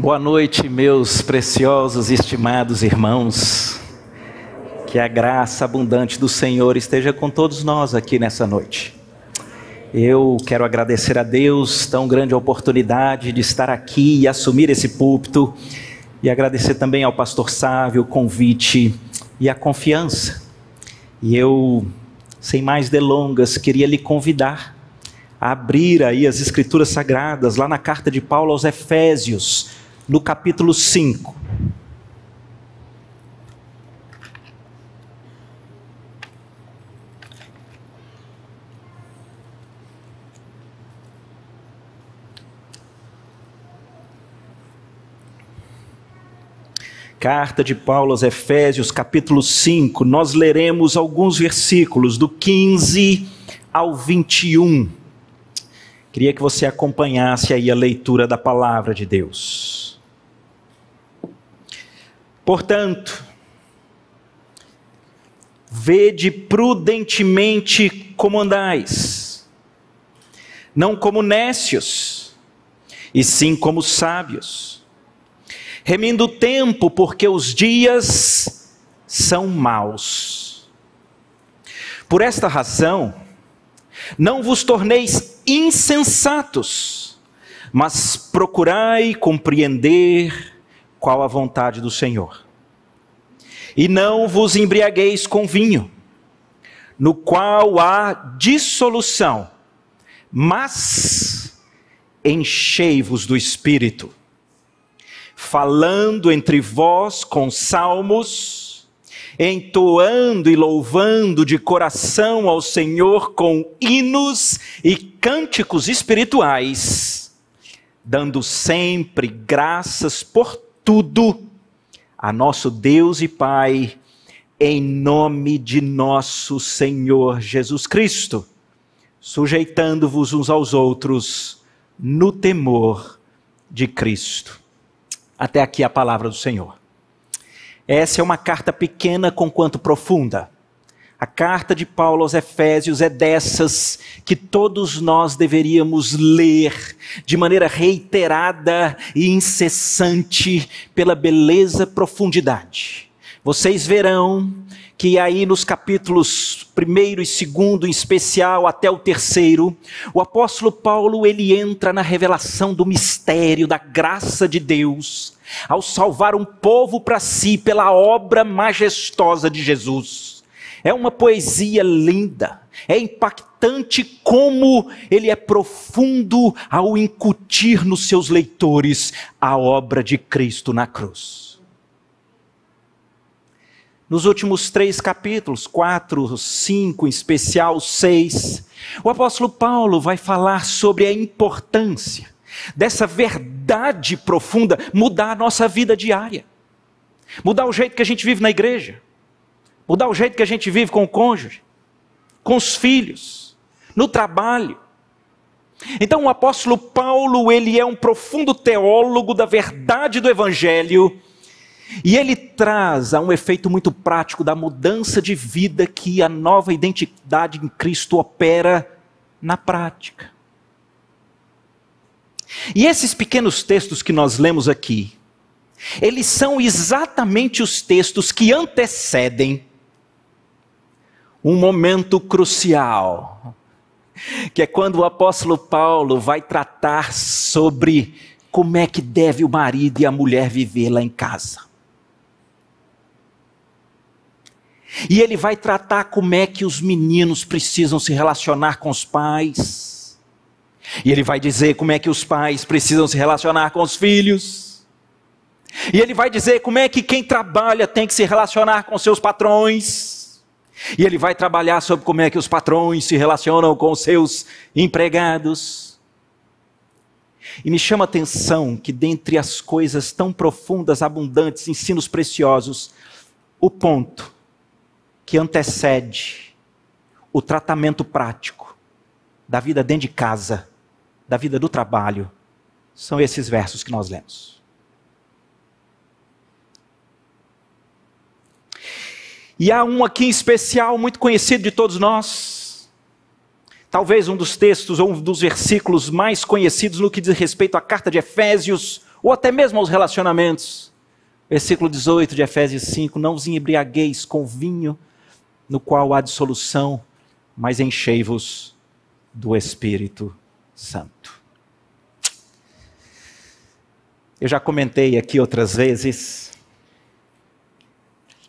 Boa noite, meus preciosos e estimados irmãos. Que a graça abundante do Senhor esteja com todos nós aqui nessa noite. Eu quero agradecer a Deus tão grande oportunidade de estar aqui e assumir esse púlpito e agradecer também ao pastor Sávio o convite e a confiança. E eu, sem mais delongas, queria lhe convidar a abrir aí as escrituras sagradas lá na carta de Paulo aos Efésios, no capítulo 5. Carta de Paulo aos Efésios, capítulo 5, nós leremos alguns versículos do 15 ao 21. Queria que você acompanhasse aí a leitura da palavra de Deus. Portanto, vede prudentemente como andais, não como nécios, e sim como sábios remindo o tempo, porque os dias são maus. Por esta razão, não vos torneis insensatos, mas procurai compreender qual a vontade do Senhor. E não vos embriagueis com vinho, no qual há dissolução, mas enchei-vos do espírito falando entre vós com salmos, entoando e louvando de coração ao Senhor com hinos e cânticos espirituais, dando sempre graças por tudo a nosso Deus e Pai, em nome de nosso Senhor Jesus Cristo, sujeitando-vos uns aos outros no temor de Cristo. Até aqui a palavra do Senhor. Essa é uma carta pequena, conquanto profunda. A carta de Paulo aos Efésios é dessas que todos nós deveríamos ler de maneira reiterada e incessante pela beleza profundidade. Vocês verão que aí nos capítulos primeiro e segundo, em especial até o terceiro, o apóstolo Paulo ele entra na revelação do mistério da graça de Deus ao salvar um povo para si pela obra majestosa de Jesus. É uma poesia linda, é impactante como ele é profundo ao incutir nos seus leitores a obra de Cristo na cruz. Nos últimos três capítulos, quatro, cinco, em especial seis, o apóstolo Paulo vai falar sobre a importância dessa verdade profunda mudar a nossa vida diária, mudar o jeito que a gente vive na igreja, mudar o jeito que a gente vive com o cônjuge, com os filhos, no trabalho. Então o apóstolo Paulo, ele é um profundo teólogo da verdade do evangelho e ele traz a um efeito muito prático da mudança de vida que a nova identidade em Cristo opera na prática. E esses pequenos textos que nós lemos aqui, eles são exatamente os textos que antecedem um momento crucial, que é quando o apóstolo Paulo vai tratar sobre como é que deve o marido e a mulher viver lá em casa. E ele vai tratar como é que os meninos precisam se relacionar com os pais. E ele vai dizer como é que os pais precisam se relacionar com os filhos. E ele vai dizer como é que quem trabalha tem que se relacionar com seus patrões. E ele vai trabalhar sobre como é que os patrões se relacionam com os seus empregados. E me chama a atenção que, dentre as coisas tão profundas, abundantes, ensinos preciosos, o ponto que antecede o tratamento prático da vida dentro de casa, da vida do trabalho, são esses versos que nós lemos. E há um aqui em especial, muito conhecido de todos nós. Talvez um dos textos ou um dos versículos mais conhecidos no que diz respeito à carta de Efésios, ou até mesmo aos relacionamentos. Versículo 18 de Efésios 5: Não vos embriagueis com vinho, no qual há dissolução, mas enchei-vos do Espírito Santo. Eu já comentei aqui outras vezes.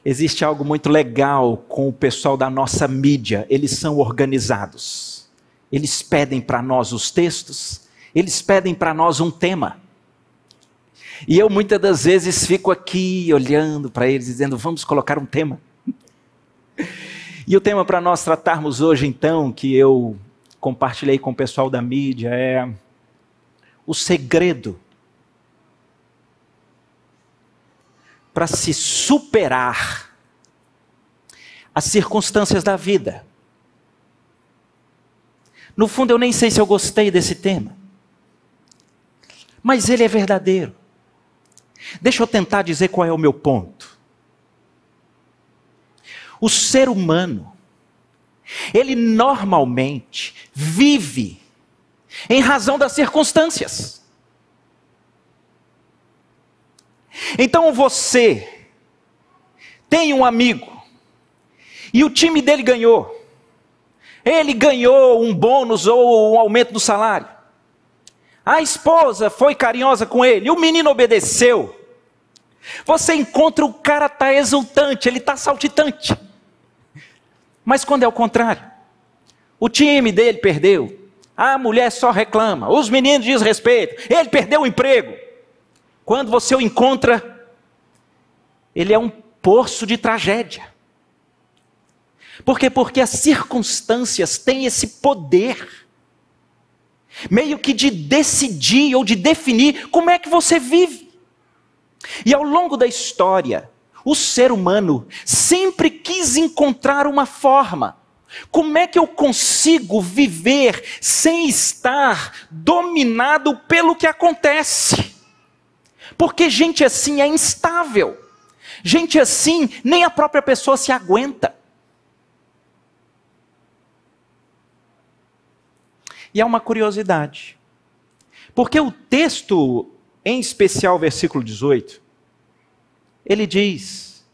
Existe algo muito legal com o pessoal da nossa mídia, eles são organizados. Eles pedem para nós os textos, eles pedem para nós um tema. E eu muitas das vezes fico aqui olhando para eles, dizendo: vamos colocar um tema. E o tema para nós tratarmos hoje, então, que eu compartilhei com o pessoal da mídia, é o segredo para se superar as circunstâncias da vida. No fundo, eu nem sei se eu gostei desse tema, mas ele é verdadeiro. Deixa eu tentar dizer qual é o meu ponto. O ser humano, ele normalmente vive em razão das circunstâncias. Então você tem um amigo e o time dele ganhou. Ele ganhou um bônus ou um aumento do salário. A esposa foi carinhosa com ele, o menino obedeceu. Você encontra o cara está exultante, ele está saltitante. Mas quando é o contrário, o time dele perdeu, a mulher só reclama, os meninos desrespeitam, ele perdeu o emprego. Quando você o encontra, ele é um poço de tragédia. Por quê? Porque as circunstâncias têm esse poder, meio que de decidir ou de definir como é que você vive. E ao longo da história, o ser humano sempre quis encontrar uma forma. Como é que eu consigo viver sem estar dominado pelo que acontece? Porque gente assim é instável. Gente assim, nem a própria pessoa se aguenta. E há uma curiosidade. Porque o texto em especial versículo 18, ele diz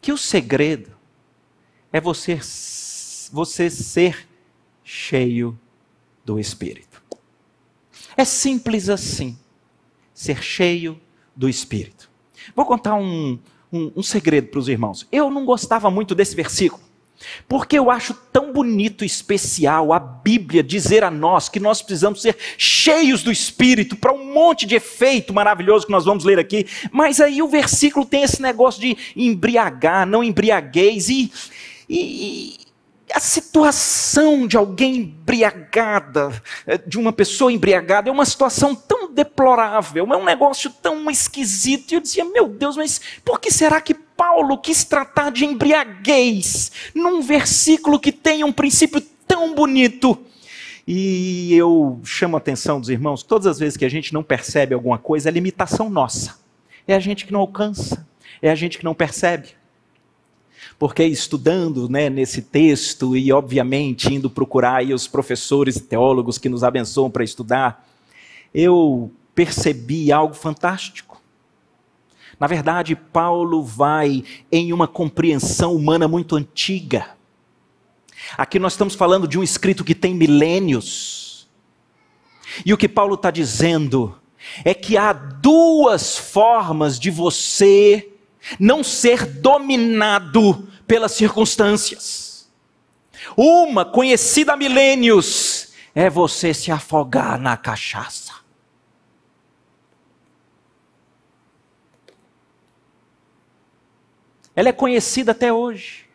que o segredo é você, você ser cheio do Espírito. É simples assim, ser cheio do Espírito. Vou contar um, um, um segredo para os irmãos. Eu não gostava muito desse versículo. Porque eu acho tão bonito e especial a Bíblia dizer a nós que nós precisamos ser cheios do Espírito para um monte de efeito maravilhoso que nós vamos ler aqui. Mas aí o versículo tem esse negócio de embriagar, não embriagueis. E, e, a situação de alguém embriagada, eh, de uma pessoa embriagada, é uma situação tão deplorável, é um negócio tão esquisito. E eu dizia, meu Deus, mas por que será que Paulo quis tratar de embriaguez num versículo que tem um princípio tão bonito? E eu chamo a atenção dos irmãos, todas as vezes que a gente não percebe alguma coisa, é limitação nossa. É a gente que não alcança, é a gente que não percebe porque estudando né, nesse texto e, obviamente, indo procurar os professores e teólogos que nos abençoam para estudar, eu percebi algo fantástico. Na verdade, Paulo vai em uma compreensão humana muito antiga. Aqui nós estamos falando de um escrito que tem milênios. E o que Paulo está dizendo é que há duas formas de você não ser dominado pelas circunstâncias. Uma, conhecida há milênios, é você se afogar na cachaça. Ela é conhecida até hoje.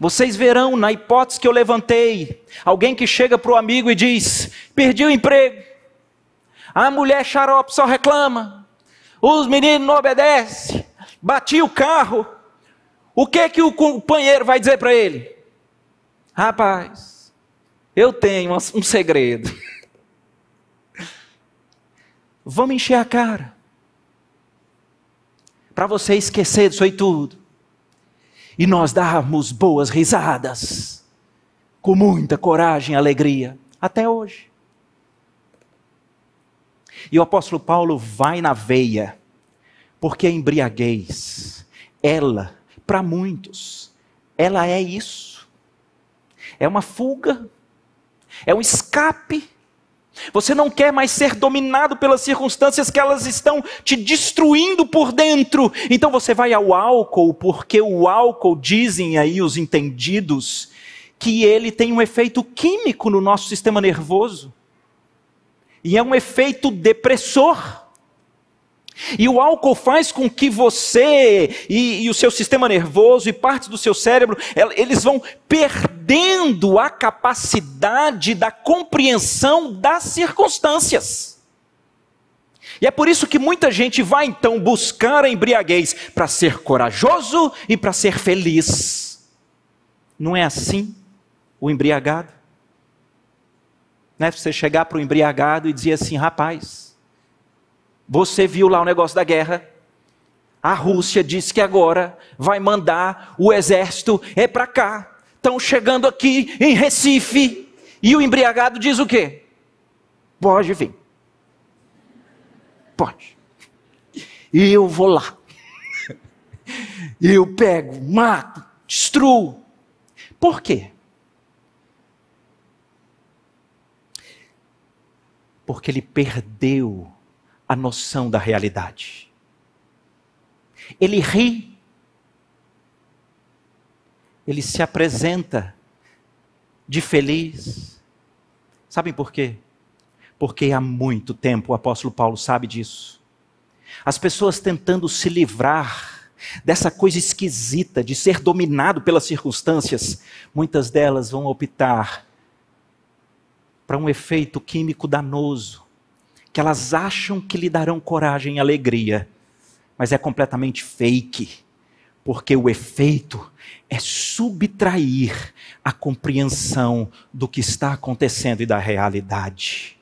Vocês verão, na hipótese que eu levantei, alguém que chega para o amigo e diz: Perdi o emprego. A mulher xarope só reclama os meninos não obedecem, bati o carro. O que que o companheiro vai dizer para ele? Rapaz, eu tenho um segredo. Vamos encher a cara. Para você esquecer disso aí tudo. E nós darmos boas risadas. Com muita coragem e alegria. Até hoje. E o apóstolo Paulo vai na veia, porque a embriaguez, ela, para muitos, ela é isso. É uma fuga, é um escape. Você não quer mais ser dominado pelas circunstâncias que elas estão te destruindo por dentro. Então você vai ao álcool, porque o álcool, dizem aí os entendidos, que ele tem um efeito químico no nosso sistema nervoso. E é um efeito depressor. E o álcool faz com que você e, e, o seu sistema nervoso e partes do seu cérebro, eles vão perdendo a capacidade da compreensão das circunstâncias. E é por isso que muita gente vai então buscar a embriaguez para ser corajoso e para ser feliz. Não é assim? o embriagado. Né? Você chegar para o embriagado e dizer assim: rapaz, você viu lá o negócio da guerra? A Rússia disse que agora vai mandar o exército é para cá. Estão chegando aqui em Recife. E o embriagado diz o quê? Pode vir. Pode. E eu vou lá. Eu pego, mato, destruo. Por quê? Porque ele perdeu a noção da realidade. Ele ri. Ele se apresenta de feliz. Sabem por quê? Porque há muito tempo o apóstolo Paulo sabe disso. As pessoas tentando se livrar dessa coisa esquisita de ser dominado pelas circunstâncias, muitas delas vão optar para um efeito químico danoso, que elas acham que lhe darão coragem e alegria, mas é completamente fake, porque o efeito é subtrair a compreensão do que está acontecendo e da realidade.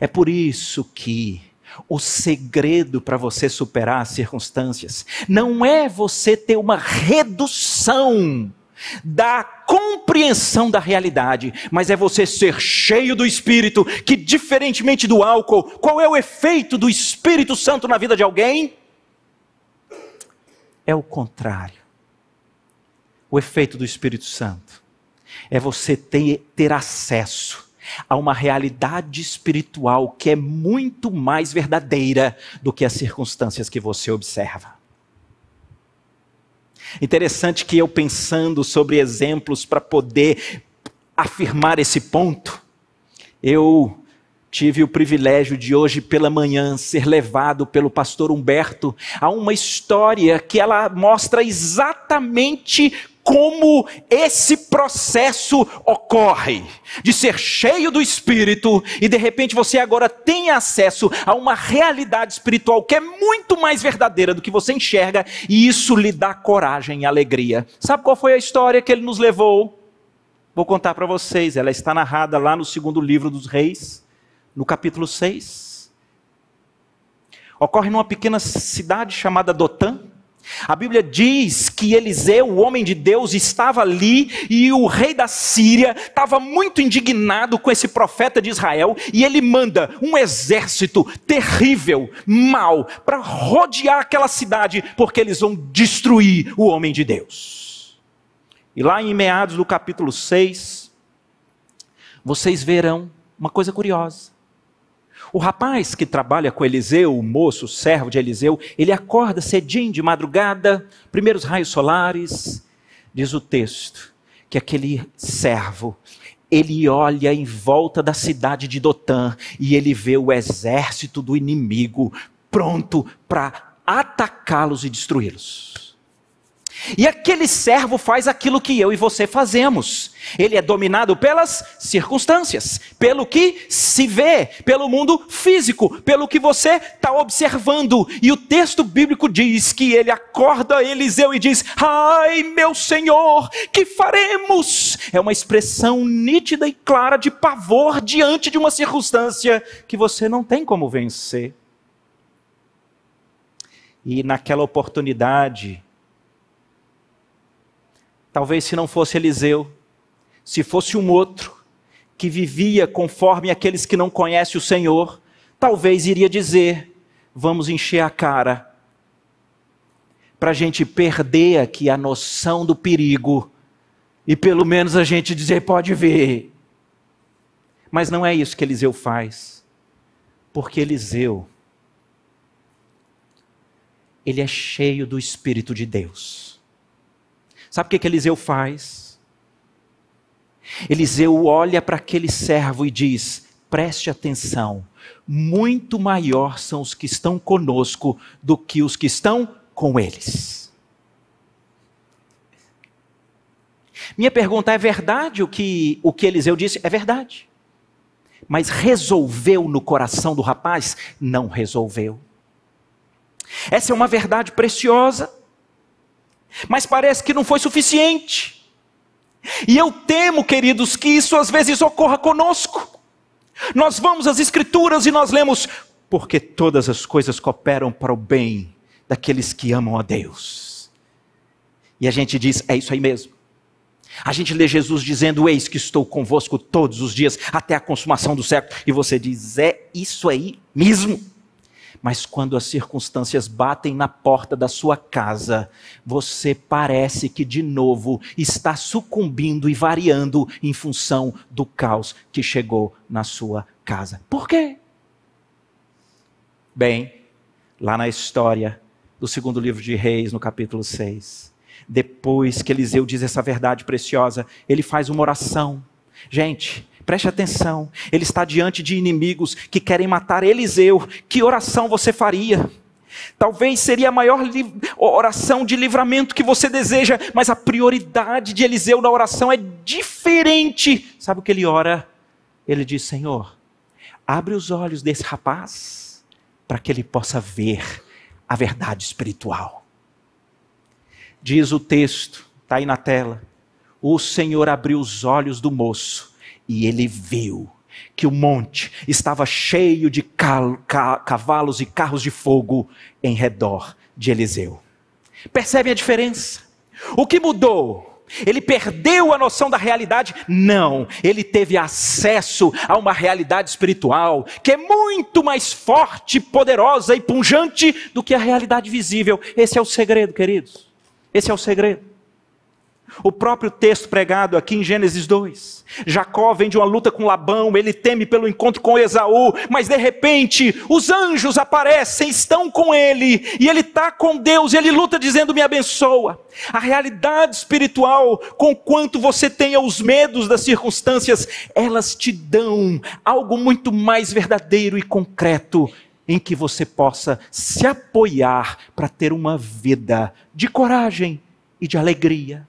É por isso que o segredo para você superar as circunstâncias não é você ter uma redução da compreensão da realidade, mas é você ser cheio do Espírito, que diferentemente do álcool, qual é o efeito do Espírito Santo na vida de alguém? É o contrário. O efeito do Espírito Santo é você ter, ter acesso a uma realidade espiritual que é muito mais verdadeira do que as circunstâncias que você observa. Interessante que eu pensando sobre exemplos para poder afirmar esse ponto, eu tive o privilégio de hoje pela manhã ser levado pelo pastor Humberto a uma história que ela mostra exatamente como esse processo ocorre, de ser cheio do Espírito e de repente você agora tem acesso a uma realidade espiritual que é muito mais verdadeira do que você enxerga e isso lhe dá coragem e alegria. Sabe qual foi a história que ele nos levou? Vou contar para vocês, ela está narrada lá no segundo livro dos Reis, no capítulo 6. Ocorre numa pequena cidade chamada Dotã a Bíblia diz que Eliseu, o homem de Deus, estava ali e o rei da Síria estava muito indignado com esse profeta de Israel e ele manda um exército terrível, mau, para rodear aquela cidade, porque eles vão destruir o homem de Deus. E lá em meados do capítulo 6, vocês verão uma coisa curiosa. O rapaz que trabalha com Eliseu, o moço, o servo de Eliseu, ele acorda cedinho de madrugada, primeiros raios solares, diz o texto, que aquele servo, ele olha em volta da cidade de Dotã e ele vê o exército do inimigo pronto para atacá-los e destruí-los. E aquele servo faz aquilo que eu e você fazemos. Ele é dominado pelas circunstâncias, pelo que se vê, pelo mundo físico, pelo que você está observando. E o texto bíblico diz que ele acorda Eliseu e diz: Ai, meu senhor, que faremos? É uma expressão nítida e clara de pavor diante de uma circunstância que você não tem como vencer. E naquela oportunidade, Talvez se não fosse Eliseu, se fosse um outro que vivia conforme aqueles que não conhecem o Senhor, talvez iria dizer: vamos encher a cara, para a gente perder aqui a noção do perigo e pelo menos a gente dizer: pode ver. Mas não é isso que Eliseu faz, porque Eliseu, ele é cheio do Espírito de Deus. Sabe o que, que Eliseu faz? Eliseu olha para aquele servo e diz: preste atenção, muito maior são os que estão conosco do que os que estão com eles. Minha pergunta é verdade o que o que Eliseu disse? É verdade. Mas resolveu no coração do rapaz? Não resolveu. Essa é uma verdade preciosa, mas parece que não foi suficiente. E eu temo, queridos, que isso às vezes ocorra conosco. Nós vamos às Escrituras e nós lemos, porque todas as coisas cooperam para o bem daqueles que amam a Deus. E a gente diz, é isso aí mesmo. A gente lê Jesus dizendo: Eis que estou convosco todos os dias, até a consumação do século. E você diz: É isso aí mesmo. Mas quando as circunstâncias batem na porta da sua casa, você parece que de novo está sucumbindo e variando em função do caos que chegou na sua casa. Por quê? Bem, lá na história do segundo livro de Reis, no capítulo 6, depois que Eliseu diz essa verdade preciosa, ele faz uma oração. Gente, Preste atenção, ele está diante de inimigos que querem matar Eliseu. Que oração você faria? Talvez seria a maior oração de livramento que você deseja, mas a prioridade de Eliseu na oração é diferente. Sabe o que ele ora? Ele diz: Senhor, abre os olhos desse rapaz para que ele possa ver a verdade espiritual. Diz o texto, está aí na tela: o Senhor abriu os olhos do moço e ele viu que o monte estava cheio de cavalos e carros de fogo em redor de Eliseu. Percebe a diferença? O que mudou? Ele perdeu a noção da realidade? Não, ele teve acesso a uma realidade espiritual que é muito mais forte, poderosa e punjante do que a realidade visível. Esse é o segredo, queridos. Esse é o segredo. O próprio texto pregado aqui em Gênesis 2. Jacó vem de uma luta com Labão, ele teme pelo encontro com Esaú, mas de repente os anjos aparecem, estão com ele, e ele está com Deus, e ele luta dizendo: Me abençoa. A realidade espiritual, com quanto você tenha os medos das circunstâncias, elas te dão algo muito mais verdadeiro e concreto em que você possa se apoiar para ter uma vida de coragem e de alegria.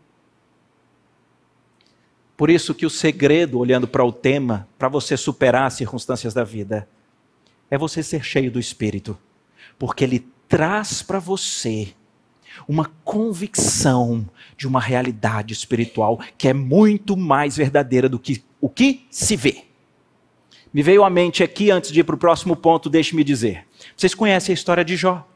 Por isso que o segredo, olhando para o tema, para você superar as circunstâncias da vida, é você ser cheio do Espírito, porque ele traz para você uma convicção de uma realidade espiritual que é muito mais verdadeira do que o que se vê. Me veio à mente aqui, antes de ir para o próximo ponto, deixe-me dizer. Vocês conhecem a história de Jó?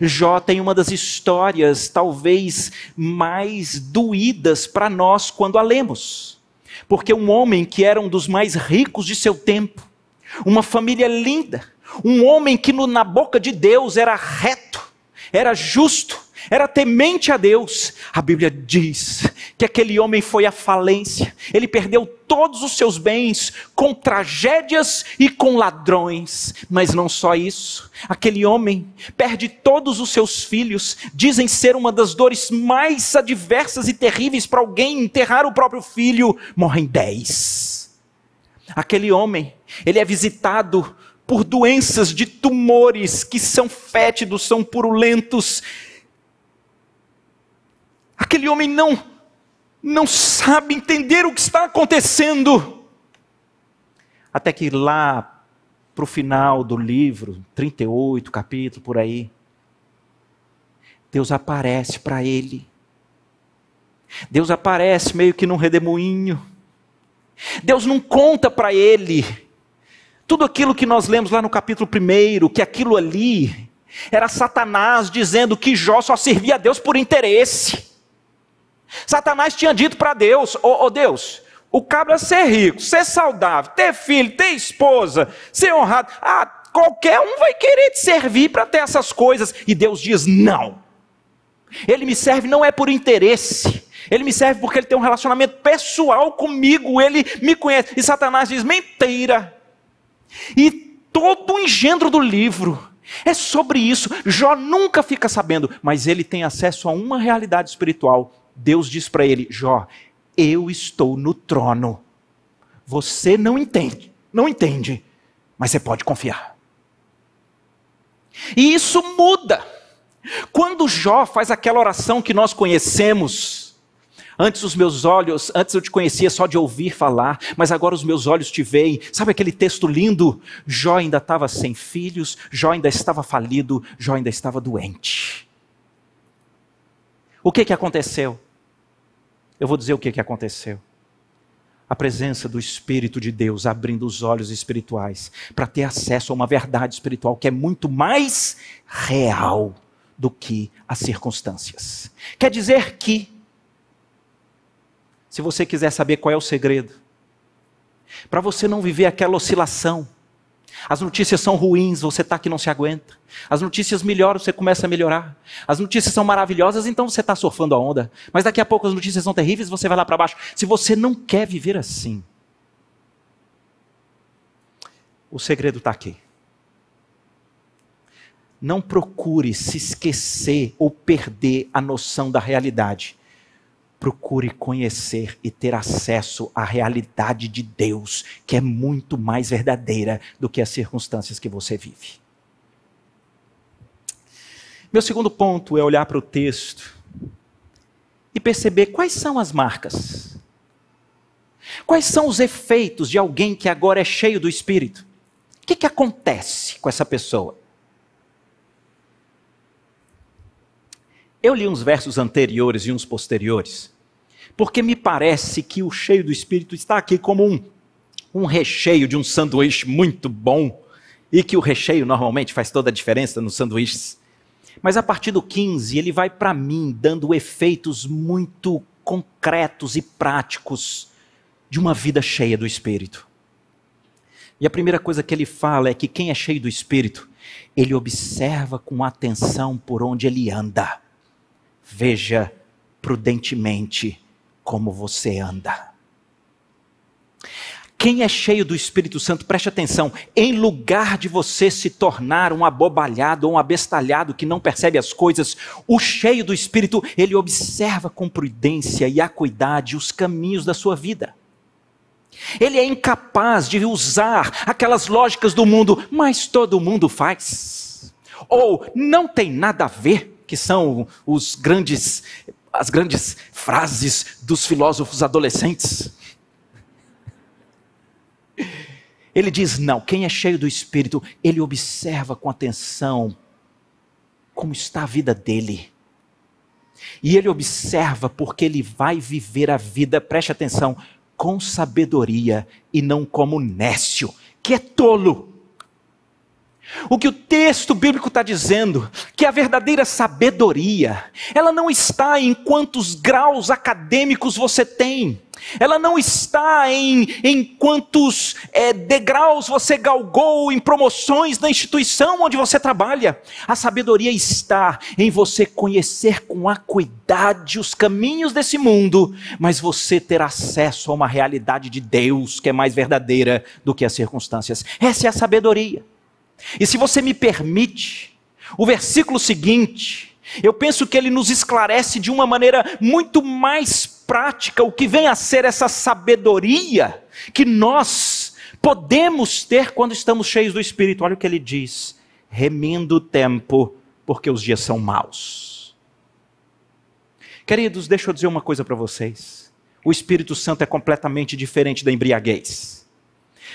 Jó tem uma das histórias talvez mais doídas para nós quando a lemos. Porque um homem que era um dos mais ricos de seu tempo, uma família linda, um homem que no, na boca de Deus era reto, era justo, era temente a Deus. A Bíblia diz que aquele homem foi à falência, ele perdeu todos os seus bens com tragédias e com ladrões. Mas não só isso, aquele homem perde todos os seus filhos, dizem ser uma das dores mais adversas e terríveis para alguém enterrar o próprio filho, morrem dez. Aquele homem, ele é visitado por doenças de tumores que são fétidos, são purulentos, Aquele homem não não sabe entender o que está acontecendo. Até que lá para o final do livro, 38 capítulo por aí, Deus aparece para ele. Deus aparece meio que num redemoinho. Deus não conta para ele tudo aquilo que nós lemos lá no capítulo 1, que aquilo ali era Satanás dizendo que Jó só servia a Deus por interesse. Satanás tinha dito para Deus: Ô oh, oh Deus, O cabra ser rico, ser saudável, ter filho, ter esposa, ser honrado. Ah, qualquer um vai querer te servir para ter essas coisas. E Deus diz: não. Ele me serve não é por interesse. Ele me serve porque ele tem um relacionamento pessoal comigo, ele me conhece. E Satanás diz: mentira. E todo o engendro do livro é sobre isso. Jó nunca fica sabendo, mas ele tem acesso a uma realidade espiritual. Deus diz para ele: Jó, eu estou no trono. Você não entende, não entende, mas você pode confiar. E isso muda. Quando Jó faz aquela oração que nós conhecemos, Antes os meus olhos, antes eu te conhecia só de ouvir falar, mas agora os meus olhos te veem. Sabe aquele texto lindo? Jó ainda estava sem filhos, Jó ainda estava falido, Jó ainda estava doente. O que que aconteceu? Eu vou dizer o que que aconteceu. A presença do Espírito de Deus abrindo os olhos espirituais para ter acesso a uma verdade espiritual que é muito mais real do que as circunstâncias. Quer dizer que se você quiser saber qual é o segredo, para você não viver aquela oscilação. As notícias são ruins, você está que não se aguenta. As notícias melhoram, você começa a melhorar. As notícias são maravilhosas, então você está surfando a onda. Mas daqui a pouco as notícias são terríveis, você vai lá para baixo. Se você não quer viver assim, o segredo está aqui. Não procure se esquecer ou perder a noção da realidade procure conhecer e ter acesso à realidade de Deus, que é muito mais verdadeira do que as circunstâncias que você vive. Meu segundo ponto é olhar para o texto e perceber quais são as marcas. Quais são os efeitos de alguém que agora é cheio do Espírito? O que, que acontece com essa pessoa? Eu li uns versos anteriores e uns posteriores porque me parece que o cheio do Espírito está aqui como um, um recheio de um sanduíche muito bom, e que o recheio normalmente faz toda a diferença nos sanduíches. Mas a partir do 15, ele vai para mim dando efeitos muito concretos e práticos de uma vida cheia do Espírito. E a primeira coisa que ele fala é que quem é cheio do Espírito, ele observa com atenção por onde ele anda. Veja prudentemente como você anda. Quem é cheio do Espírito Santo, preste atenção, em lugar de você se tornar um abobalhado ou um abestalhado que não percebe as coisas, o cheio do Espírito, ele observa com prudência e acuidade os caminhos da sua vida. Ele é incapaz de usar aquelas lógicas do mundo, mas todo mundo faz. Ou não tem nada a ver, que são os grandes as grandes frases dos filósofos adolescentes. Ele diz: não, quem é cheio do Espírito, ele observa com atenção como está a vida dele. E ele observa porque ele vai viver a vida, preste atenção, com sabedoria e não como nécio, que é tolo. O que o texto bíblico está dizendo, que a verdadeira sabedoria, ela não está em quantos graus acadêmicos você tem, ela não está em, em quantos é, degraus você galgou em promoções na instituição onde você trabalha. A sabedoria está em você conhecer com acuidade os caminhos desse mundo, mas você ter acesso a uma realidade de Deus que é mais verdadeira do que as circunstâncias. Essa é a sabedoria. E se você me permite, o versículo seguinte, eu penso que ele nos esclarece de uma maneira muito mais prática o que vem a ser essa sabedoria que nós podemos ter quando estamos cheios do Espírito. Olha o que ele diz: remindo o tempo, porque os dias são maus. Queridos, deixa eu dizer uma coisa para vocês. O Espírito Santo é completamente diferente da embriaguez.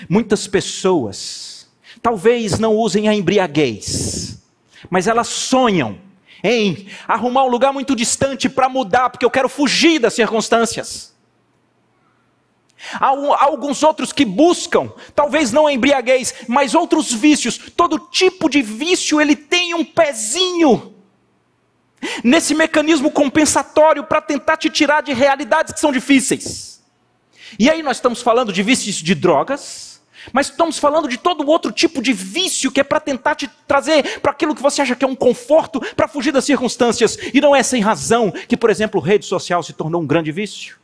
Muitas pessoas talvez não usem a embriaguez, mas elas sonham em arrumar um lugar muito distante para mudar, porque eu quero fugir das circunstâncias. Há, alguns outros que buscam, talvez não a embriaguez, mas outros vícios. Todo tipo de vício ele tem um pezinho nesse mecanismo compensatório para tentar te tirar de realidades que são difíceis. E aí nós estamos falando de vícios de drogas, mas estamos falando de todo outro tipo de vício que é para tentar te trazer para aquilo que você acha que é um conforto para fugir das circunstâncias. E não é sem razão que, por exemplo, rede social se tornou um grande vício,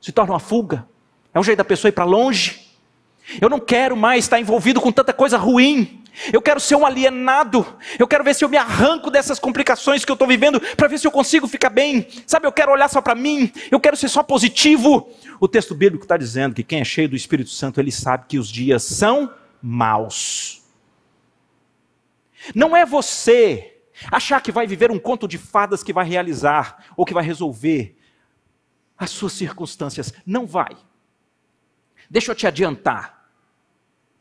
se torna uma fuga, é um jeito da pessoa ir para longe. Eu não quero mais estar envolvido com tanta coisa ruim. Eu quero ser um alienado. Eu quero ver se eu me arranco dessas complicações que eu estou vivendo para ver se eu consigo ficar bem. Sabe, eu quero olhar só para mim. Eu quero ser só positivo. O texto bíblico está dizendo que quem é cheio do Espírito Santo, ele sabe que os dias são maus. Não é você achar que vai viver um conto de fadas que vai realizar ou que vai resolver as suas circunstâncias. Não vai. Deixa eu te adiantar.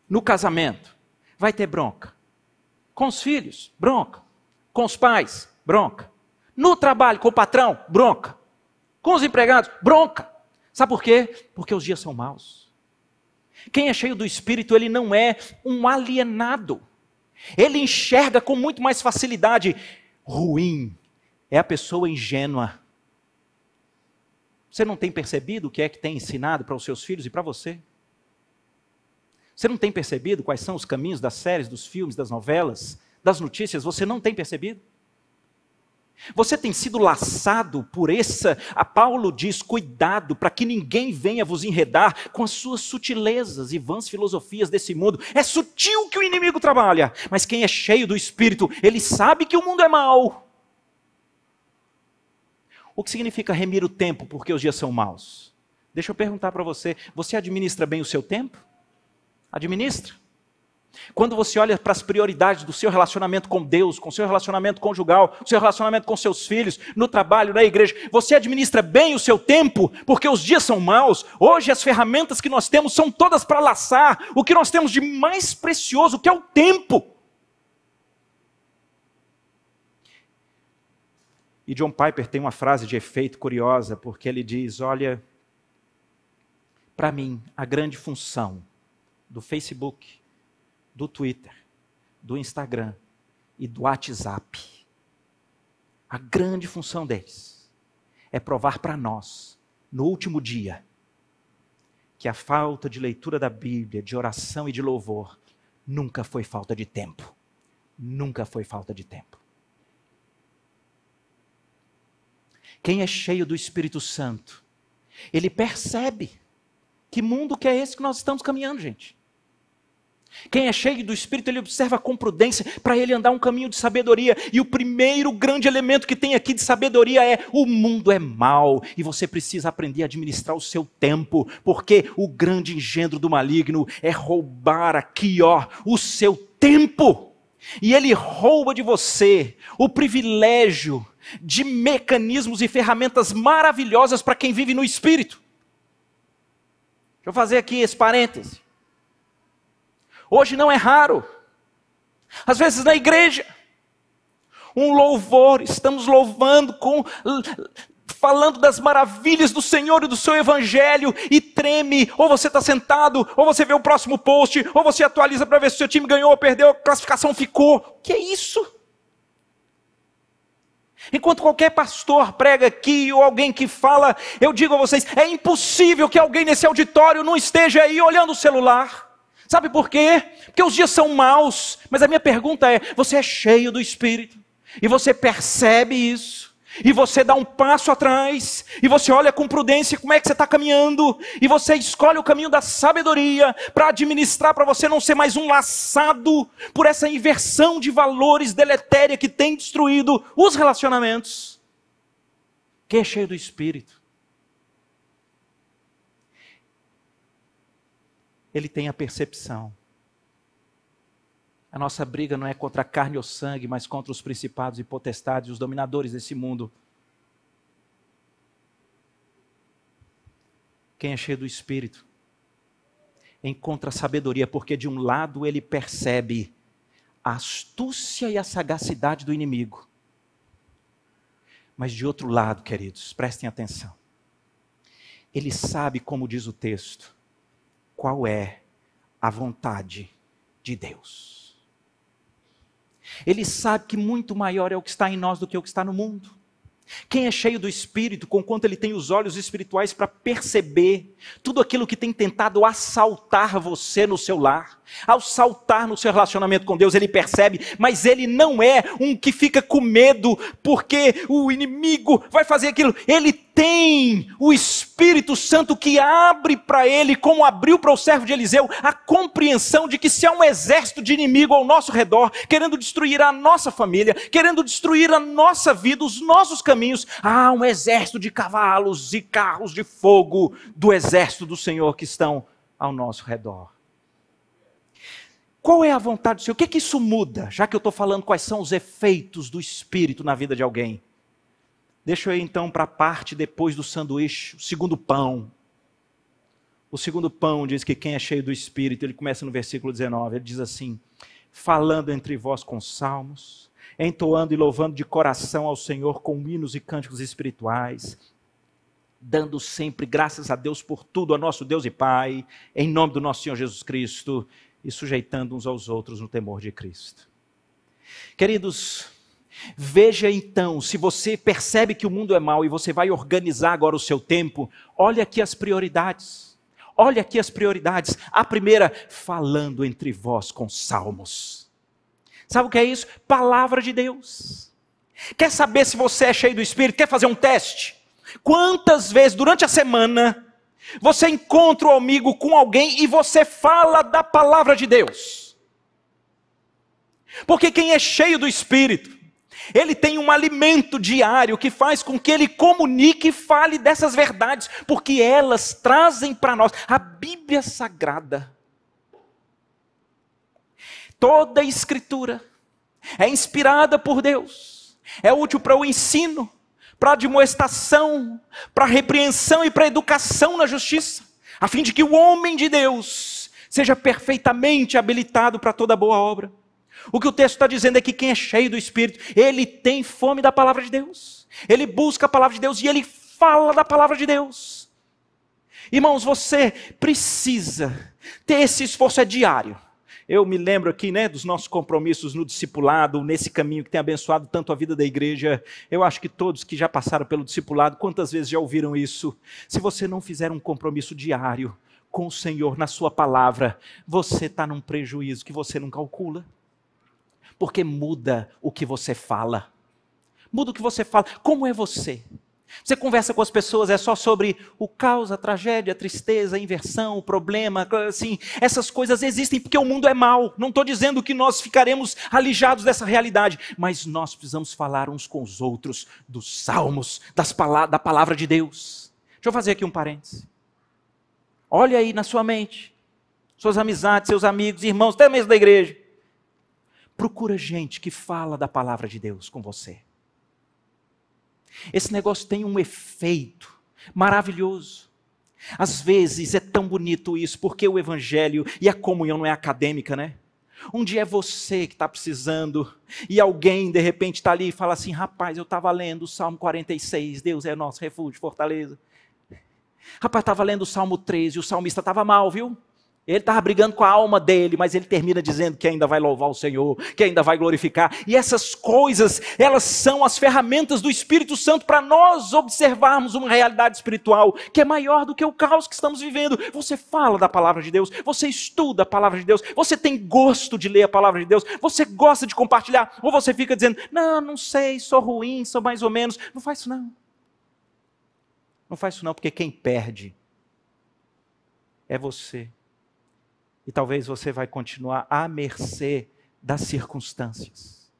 No casamento, vai ter bronca. Com os filhos, bronca. Com os pais, bronca. No trabalho, com o patrão, bronca. Com os empregados, bronca. Sabe por quê? Porque os dias são maus. Quem é cheio do espírito, ele não é um alienado. Ele enxerga com muito mais facilidade. Ruim é a pessoa ingênua. Você não tem percebido o que é que tem ensinado para os seus filhos e para você? Você não tem percebido quais são os caminhos das séries, dos filmes, das novelas, das notícias? Você não tem percebido? Você tem sido laçado por essa. A Paulo diz: cuidado para que ninguém venha vos enredar com as suas sutilezas e vãs filosofias desse mundo. É sutil que o inimigo trabalha, mas quem é cheio do espírito, ele sabe que o mundo é mau. O que significa remir o tempo porque os dias são maus? Deixa eu perguntar para você: você administra bem o seu tempo? Administra. Quando você olha para as prioridades do seu relacionamento com Deus, com seu relacionamento conjugal, seu relacionamento com seus filhos, no trabalho, na igreja, você administra bem o seu tempo, porque os dias são maus. Hoje as ferramentas que nós temos são todas para laçar o que nós temos de mais precioso, que é o tempo. E John Piper tem uma frase de efeito curiosa, porque ele diz: Olha, para mim, a grande função do Facebook, do Twitter, do Instagram e do WhatsApp. A grande função deles é provar para nós, no último dia, que a falta de leitura da Bíblia, de oração e de louvor, nunca foi falta de tempo. Nunca foi falta de tempo. Quem é cheio do Espírito Santo, ele percebe que mundo que é esse que nós estamos caminhando, gente. Quem é cheio do Espírito, ele observa com prudência para ele andar um caminho de sabedoria. E o primeiro grande elemento que tem aqui de sabedoria é: o mundo é mau e você precisa aprender a administrar o seu tempo, porque o grande engendro do maligno é roubar aqui, ó, o seu tempo. E ele rouba de você o privilégio de mecanismos e ferramentas maravilhosas para quem vive no Espírito. Deixa eu fazer aqui esse parêntese. Hoje não é raro. Às vezes na igreja, um louvor, estamos louvando com falando das maravilhas do Senhor e do seu evangelho e treme, ou você está sentado, ou você vê o próximo post, ou você atualiza para ver se o seu time ganhou ou perdeu, a classificação ficou. Que é isso? Enquanto qualquer pastor prega aqui ou alguém que fala, eu digo a vocês: é impossível que alguém nesse auditório não esteja aí olhando o celular. Sabe por quê? Porque os dias são maus. Mas a minha pergunta é: você é cheio do Espírito? E você percebe isso? E você dá um passo atrás, e você olha com prudência como é que você está caminhando, e você escolhe o caminho da sabedoria para administrar, para você não ser mais um laçado por essa inversão de valores deletéria que tem destruído os relacionamentos. Quem é cheio do Espírito? Ele tem a percepção. A nossa briga não é contra a carne ou sangue, mas contra os principados e potestades, os dominadores desse mundo. Quem é cheio do espírito encontra sabedoria, porque de um lado ele percebe a astúcia e a sagacidade do inimigo. Mas de outro lado, queridos, prestem atenção. Ele sabe, como diz o texto, qual é a vontade de Deus. Ele sabe que muito maior é o que está em nós do que o que está no mundo. Quem é cheio do Espírito, conquanto ele tem os olhos espirituais para perceber tudo aquilo que tem tentado assaltar você no seu lar, assaltar no seu relacionamento com Deus, ele percebe, mas ele não é um que fica com medo porque o inimigo vai fazer aquilo. Ele tem o Espírito Santo que abre para ele, como abriu para o servo de Eliseu, a compreensão de que se há um exército de inimigo ao nosso redor, querendo destruir a nossa família, querendo destruir a nossa vida, os nossos caminhos, há um exército de cavalos e carros de fogo do exército do Senhor que estão ao nosso redor. Qual é a vontade do Senhor? O que é que isso muda? Já que eu estou falando quais são os efeitos do Espírito na vida de alguém. Deixa eu ir então para a parte depois do sanduíche, o segundo pão. O segundo pão diz que quem é cheio do Espírito, ele começa no versículo 19, ele diz assim: falando entre vós com salmos, entoando e louvando de coração ao Senhor com hinos e cânticos espirituais, dando sempre graças a Deus por tudo, a nosso Deus e Pai, em nome do nosso Senhor Jesus Cristo, e sujeitando uns aos outros no temor de Cristo. Queridos, Veja então, se você percebe que o mundo é mau e você vai organizar agora o seu tempo, olha aqui as prioridades. Olha aqui as prioridades. A primeira, falando entre vós com salmos. Sabe o que é isso? Palavra de Deus. Quer saber se você é cheio do Espírito? Quer fazer um teste? Quantas vezes durante a semana você encontra o amigo com alguém e você fala da palavra de Deus? Porque quem é cheio do Espírito, ele tem um alimento diário que faz com que ele comunique e fale dessas verdades, porque elas trazem para nós a Bíblia Sagrada. Toda a Escritura é inspirada por Deus, é útil para o ensino, para admoestação, para repreensão e para educação na justiça, a fim de que o homem de Deus seja perfeitamente habilitado para toda boa obra. O que o texto está dizendo é que quem é cheio do Espírito, ele tem fome da palavra de Deus. Ele busca a palavra de Deus e ele fala da palavra de Deus. Irmãos, você precisa ter esse esforço, é diário. Eu me lembro aqui, né, dos nossos compromissos no discipulado, nesse caminho que tem abençoado tanto a vida da igreja. Eu acho que todos que já passaram pelo discipulado, quantas vezes já ouviram isso? Se você não fizer um compromisso diário com o Senhor na sua palavra, você está num prejuízo que você não calcula porque muda o que você fala. Muda o que você fala. Como é você? Você conversa com as pessoas, é só sobre o caos, a tragédia, a tristeza, a inversão, o problema, assim. Essas coisas existem porque o mundo é mau. Não estou dizendo que nós ficaremos alijados dessa realidade, mas nós precisamos falar uns com os outros dos salmos, pala da palavra de Deus. Deixa eu fazer aqui um parêntese. Olha aí na sua mente, suas amizades, seus amigos, irmãos, até mesmo da igreja. Procura gente que fala da palavra de Deus com você. Esse negócio tem um efeito maravilhoso. Às vezes é tão bonito isso, porque o evangelho e a comunhão não é acadêmica, né? Um dia é você que está precisando, e alguém de repente está ali e fala assim: rapaz, eu estava lendo o Salmo 46, Deus é nosso refúgio, fortaleza. Rapaz, estava lendo o Salmo 13, o salmista estava mal, viu? Ele estava brigando com a alma dele, mas ele termina dizendo que ainda vai louvar o Senhor, que ainda vai glorificar. E essas coisas, elas são as ferramentas do Espírito Santo para nós observarmos uma realidade espiritual que é maior do que o caos que estamos vivendo. Você fala da palavra de Deus, você estuda a palavra de Deus, você tem gosto de ler a palavra de Deus, você gosta de compartilhar, ou você fica dizendo: não, não sei, sou ruim, sou mais ou menos. Não faz isso não. Não faz isso não, porque quem perde é você e talvez você vai continuar à mercê das circunstâncias.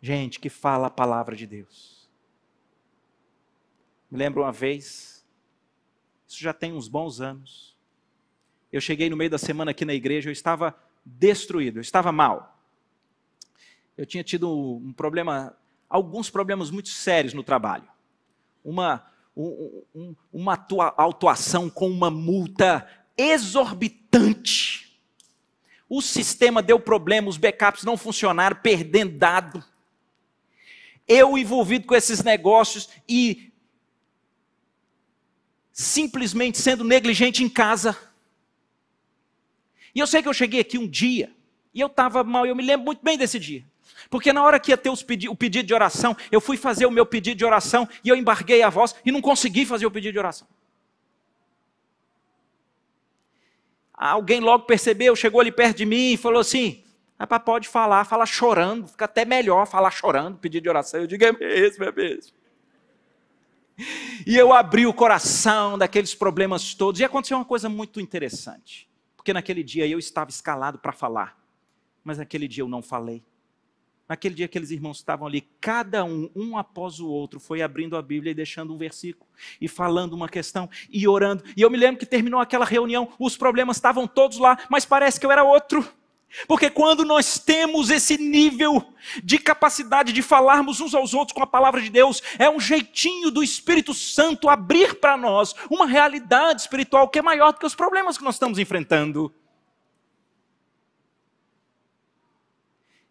Gente que fala a palavra de Deus. Me lembro uma vez, isso já tem uns bons anos. Eu cheguei no meio da semana aqui na igreja, eu estava destruído, eu estava mal. Eu tinha tido um problema, alguns problemas muito sérios no trabalho. Uma, um, um, uma autuação com uma multa exorbitante. O sistema deu problema, os backups não funcionaram, perdendo dado. Eu envolvido com esses negócios e simplesmente sendo negligente em casa. E eu sei que eu cheguei aqui um dia e eu estava mal, eu me lembro muito bem desse dia. Porque na hora que ia ter pedi o pedido de oração, eu fui fazer o meu pedido de oração e eu embarguei a voz e não consegui fazer o pedido de oração. Alguém logo percebeu, chegou ali perto de mim e falou assim: Rapaz, pode falar, fala chorando, fica até melhor falar chorando, pedido de oração. Eu digo, é mesmo, é mesmo. E eu abri o coração daqueles problemas todos. E aconteceu uma coisa muito interessante. Porque naquele dia eu estava escalado para falar. Mas naquele dia eu não falei. Naquele dia aqueles irmãos estavam ali, cada um, um após o outro, foi abrindo a Bíblia e deixando um versículo, e falando uma questão, e orando. E eu me lembro que terminou aquela reunião, os problemas estavam todos lá, mas parece que eu era outro. Porque quando nós temos esse nível de capacidade de falarmos uns aos outros com a palavra de Deus, é um jeitinho do Espírito Santo abrir para nós uma realidade espiritual que é maior do que os problemas que nós estamos enfrentando.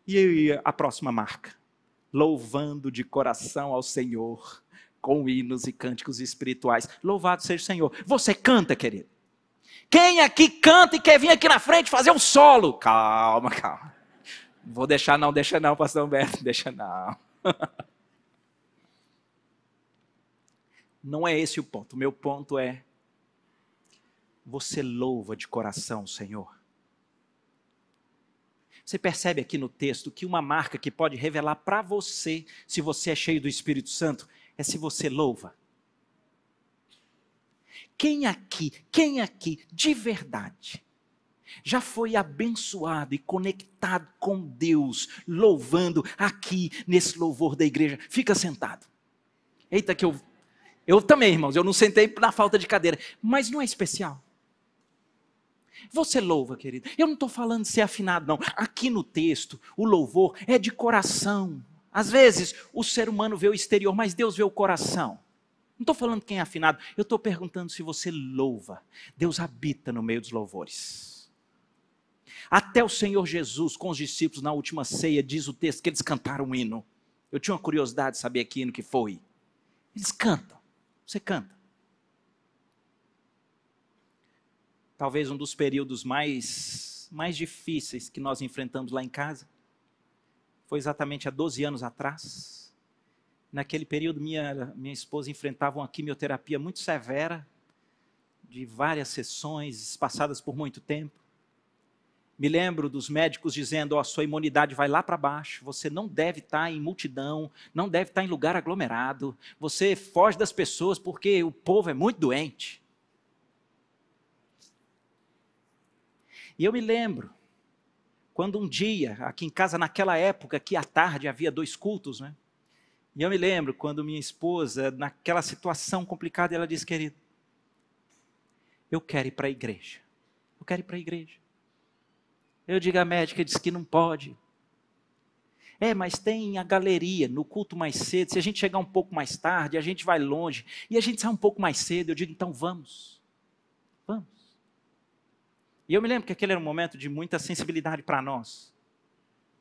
E a próxima marca? Louvando de coração ao Senhor, com hinos e cânticos espirituais. Louvado seja o Senhor. Você canta, querido? Quem aqui canta e quer vir aqui na frente fazer um solo? Calma, calma. Vou deixar não, deixa não, pastor Humberto, deixa não. Não é esse o ponto. O meu ponto é você louva de coração o Senhor. Você percebe aqui no texto que uma marca que pode revelar para você se você é cheio do Espírito Santo é se você louva. Quem aqui, quem aqui, de verdade, já foi abençoado e conectado com Deus, louvando aqui nesse louvor da igreja? Fica sentado. Eita, que eu. Eu também, irmãos, eu não sentei na falta de cadeira, mas não é especial. Você louva, querido. Eu não estou falando de ser afinado, não. Aqui no texto, o louvor é de coração. Às vezes, o ser humano vê o exterior, mas Deus vê o coração. Não estou falando quem é afinado, eu estou perguntando se você louva. Deus habita no meio dos louvores. Até o Senhor Jesus, com os discípulos na última ceia, diz o texto que eles cantaram um hino. Eu tinha uma curiosidade de saber que hino que foi. Eles cantam. Você canta. Talvez um dos períodos mais, mais difíceis que nós enfrentamos lá em casa. Foi exatamente há 12 anos atrás Naquele período, minha, minha esposa enfrentava uma quimioterapia muito severa, de várias sessões, passadas por muito tempo. Me lembro dos médicos dizendo: oh, a sua imunidade vai lá para baixo, você não deve estar em multidão, não deve estar em lugar aglomerado, você foge das pessoas porque o povo é muito doente. E eu me lembro, quando um dia, aqui em casa, naquela época, que à tarde havia dois cultos, né? E eu me lembro quando minha esposa, naquela situação complicada, ela disse: querido, eu quero ir para a igreja. Eu quero ir para a igreja. Eu digo à médica, disse que não pode. É, mas tem a galeria no culto mais cedo. Se a gente chegar um pouco mais tarde, a gente vai longe. E a gente sai um pouco mais cedo. Eu digo, então vamos. Vamos. E eu me lembro que aquele era um momento de muita sensibilidade para nós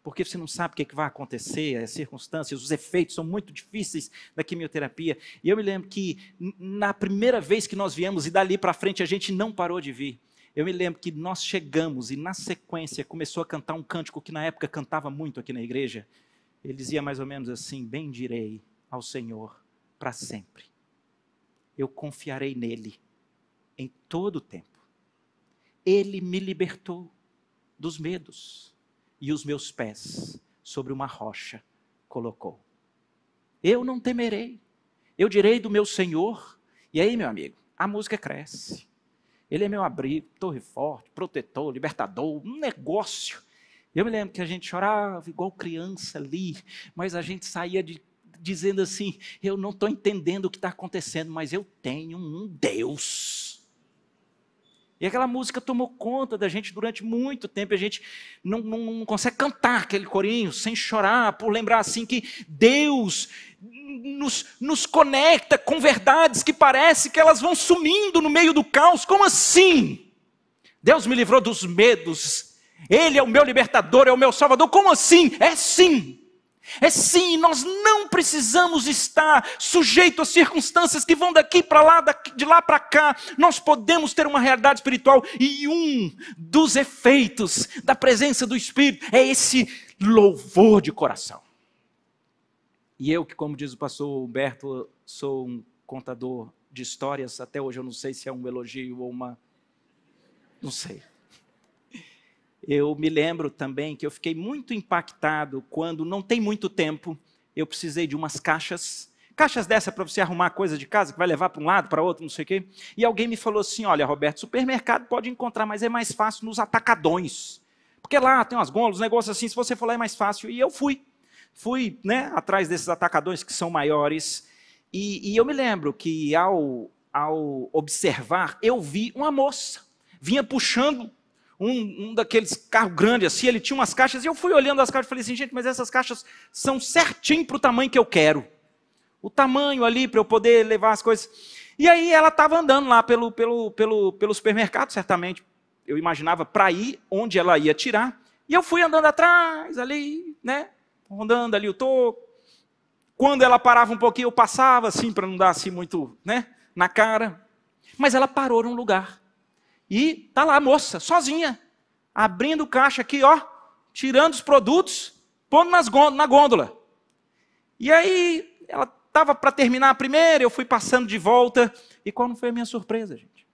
porque você não sabe o que, é que vai acontecer, as circunstâncias, os efeitos são muito difíceis da quimioterapia. E eu me lembro que na primeira vez que nós viemos, e dali para frente a gente não parou de vir, eu me lembro que nós chegamos e na sequência começou a cantar um cântico que na época cantava muito aqui na igreja. Ele dizia mais ou menos assim: Bendirei ao Senhor para sempre. Eu confiarei nele em todo o tempo. Ele me libertou dos medos e os meus pés sobre uma rocha colocou. Eu não temerei, eu direi do meu Senhor. E aí, meu amigo, a música cresce. Ele é meu abrigo, torre forte, protetor, libertador, um negócio. Eu me lembro que a gente chorava igual criança ali, mas a gente saía de, dizendo assim: Eu não estou entendendo o que está acontecendo, mas eu tenho um Deus e aquela música tomou conta da gente durante muito tempo. A gente não, não, não, consegue cantar aquele corinho sem chorar, por lembrar assim que Deus nos, nos conecta com verdades que parece que elas vão sumindo no meio do caos. Como assim? Deus me livrou dos medos. Ele é o meu libertador, é o meu salvador. Como assim? É sim. É sim, nós não precisamos estar sujeitos a circunstâncias que vão daqui para lá, de lá para cá. Nós podemos ter uma realidade espiritual e um dos efeitos da presença do Espírito é esse louvor de coração. E eu, que, como diz o pastor Humberto, sou um contador de histórias, até hoje eu não sei se é um elogio ou uma. Não sei. Eu me lembro também que eu fiquei muito impactado quando, não tem muito tempo, eu precisei de umas caixas. Caixas dessa para você arrumar coisa de casa, que vai levar para um lado, para outro, não sei o quê. E alguém me falou assim: olha, Roberto, supermercado pode encontrar, mas é mais fácil nos atacadões. Porque lá tem umas gôndolas, negócios assim, se você for lá é mais fácil. E eu fui. Fui né, atrás desses atacadões que são maiores. E, e eu me lembro que ao, ao observar, eu vi uma moça. Vinha puxando um, um, daqueles carros grandes assim, ele tinha umas caixas, e eu fui olhando as caixas e falei assim, gente, mas essas caixas são certinho para o tamanho que eu quero. O tamanho ali para eu poder levar as coisas. E aí ela estava andando lá pelo, pelo, pelo, pelo supermercado, certamente, eu imaginava para ir onde ela ia tirar. E eu fui andando atrás ali, né? Andando ali o toco. Quando ela parava um pouquinho, eu passava assim, para não dar assim muito, né? Na cara. Mas ela parou num lugar. E tá lá a moça, sozinha, abrindo caixa aqui, ó, tirando os produtos, pondo nas na gôndola. E aí, ela estava para terminar a primeira, eu fui passando de volta. E qual não foi a minha surpresa, gente?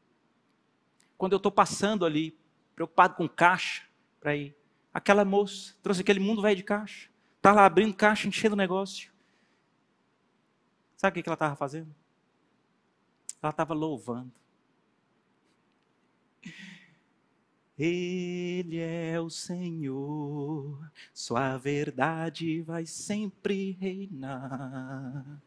Quando eu estou passando ali, preocupado com caixa, para ir, aquela moça trouxe aquele mundo velho de caixa, está lá abrindo caixa, enchendo o negócio. Sabe o que ela estava fazendo? Ela estava louvando. Ele é o Senhor, Sua verdade vai sempre reinar.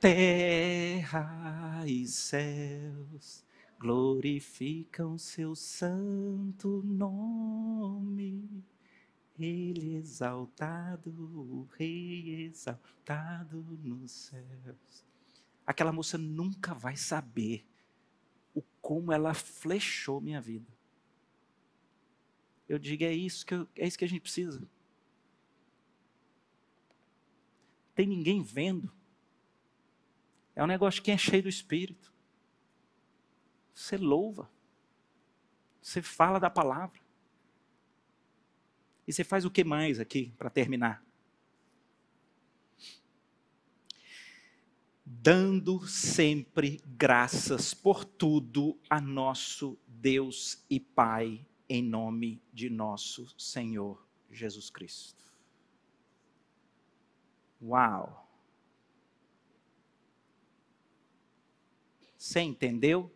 Terra e céus glorificam Seu santo nome. Ele exaltado, o Rei exaltado nos céus. Aquela moça nunca vai saber o como ela flechou minha vida. Eu digo, é isso que, eu, é isso que a gente precisa. Tem ninguém vendo. É um negócio que é cheio do Espírito. Você louva. Você fala da palavra. E você faz o que mais aqui, para terminar? Dando sempre graças por tudo a nosso Deus e Pai em nome de nosso Senhor Jesus Cristo. Uau! Você entendeu?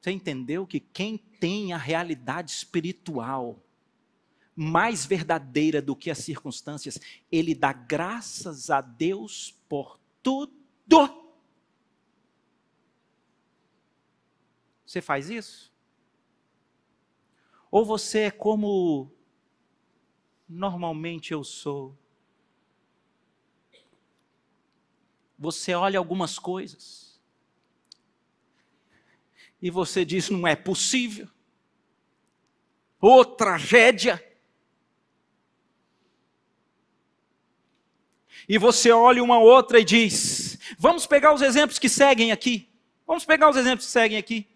Você entendeu que quem tem a realidade espiritual mais verdadeira do que as circunstâncias, ele dá graças a Deus por tudo Você faz isso? Ou você é como normalmente eu sou? Você olha algumas coisas e você diz: não é possível. Ô oh, tragédia! E você olha uma outra e diz: vamos pegar os exemplos que seguem aqui. Vamos pegar os exemplos que seguem aqui.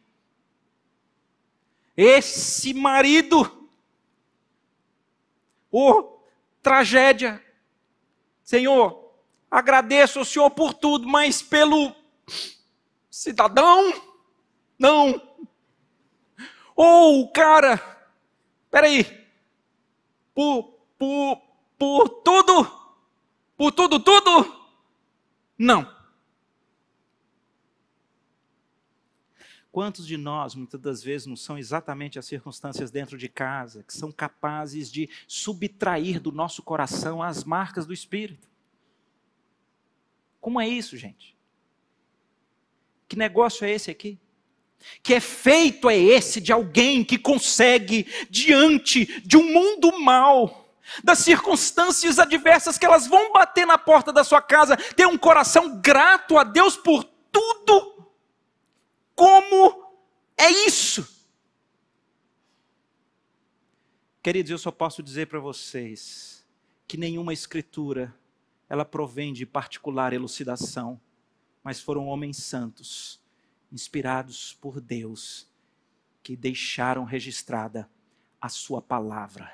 Esse marido, oh, tragédia. Senhor, agradeço ao Senhor por tudo, mas pelo cidadão, não. Ou o cara, peraí, por, por, por tudo, por tudo, tudo, não. Quantos de nós, muitas das vezes, não são exatamente as circunstâncias dentro de casa que são capazes de subtrair do nosso coração as marcas do Espírito? Como é isso, gente? Que negócio é esse aqui? Que efeito é esse de alguém que consegue, diante de um mundo mal, das circunstâncias adversas que elas vão bater na porta da sua casa, ter um coração grato a Deus por tudo como é isso? Queridos, eu só posso dizer para vocês que nenhuma escritura ela provém de particular elucidação, mas foram homens santos, inspirados por Deus, que deixaram registrada a sua palavra.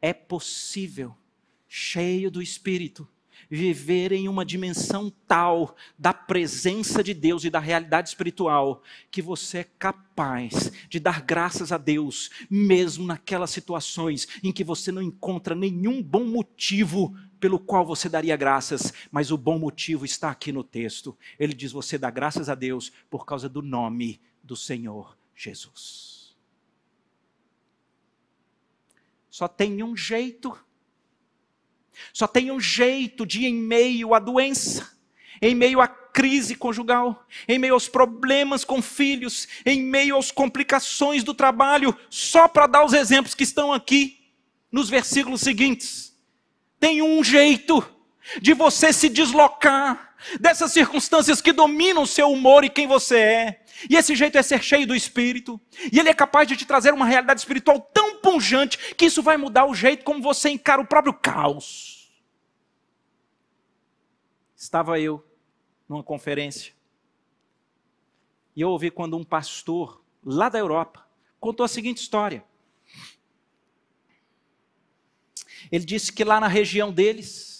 É possível, cheio do Espírito, viver em uma dimensão tal da presença de Deus e da realidade espiritual, que você é capaz de dar graças a Deus, mesmo naquelas situações em que você não encontra nenhum bom motivo pelo qual você daria graças, mas o bom motivo está aqui no texto. Ele diz: você dá graças a Deus por causa do nome do Senhor Jesus. Só tem um jeito só tem um jeito de, em meio à doença, em meio à crise conjugal, em meio aos problemas com filhos, em meio às complicações do trabalho, só para dar os exemplos que estão aqui nos versículos seguintes. Tem um jeito de você se deslocar dessas circunstâncias que dominam o seu humor e quem você é. E esse jeito é ser cheio do Espírito. E ele é capaz de te trazer uma realidade espiritual tão punjante que isso vai mudar o jeito como você encara o próprio caos. Estava eu numa conferência. E eu ouvi quando um pastor lá da Europa contou a seguinte história. Ele disse que lá na região deles,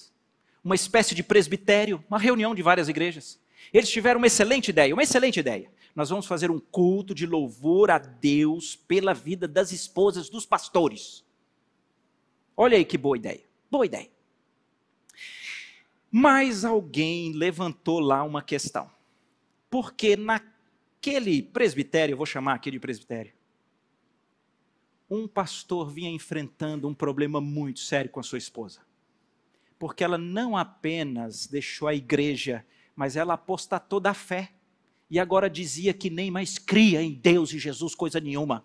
uma espécie de presbitério, uma reunião de várias igrejas, eles tiveram uma excelente ideia, uma excelente ideia nós vamos fazer um culto de louvor a Deus pela vida das esposas dos pastores. Olha aí que boa ideia. Boa ideia. Mas alguém levantou lá uma questão. Porque naquele presbitério, eu vou chamar aqui de presbitério, um pastor vinha enfrentando um problema muito sério com a sua esposa. Porque ela não apenas deixou a igreja, mas ela apostatou da fé e agora dizia que nem mais cria em Deus e Jesus coisa nenhuma.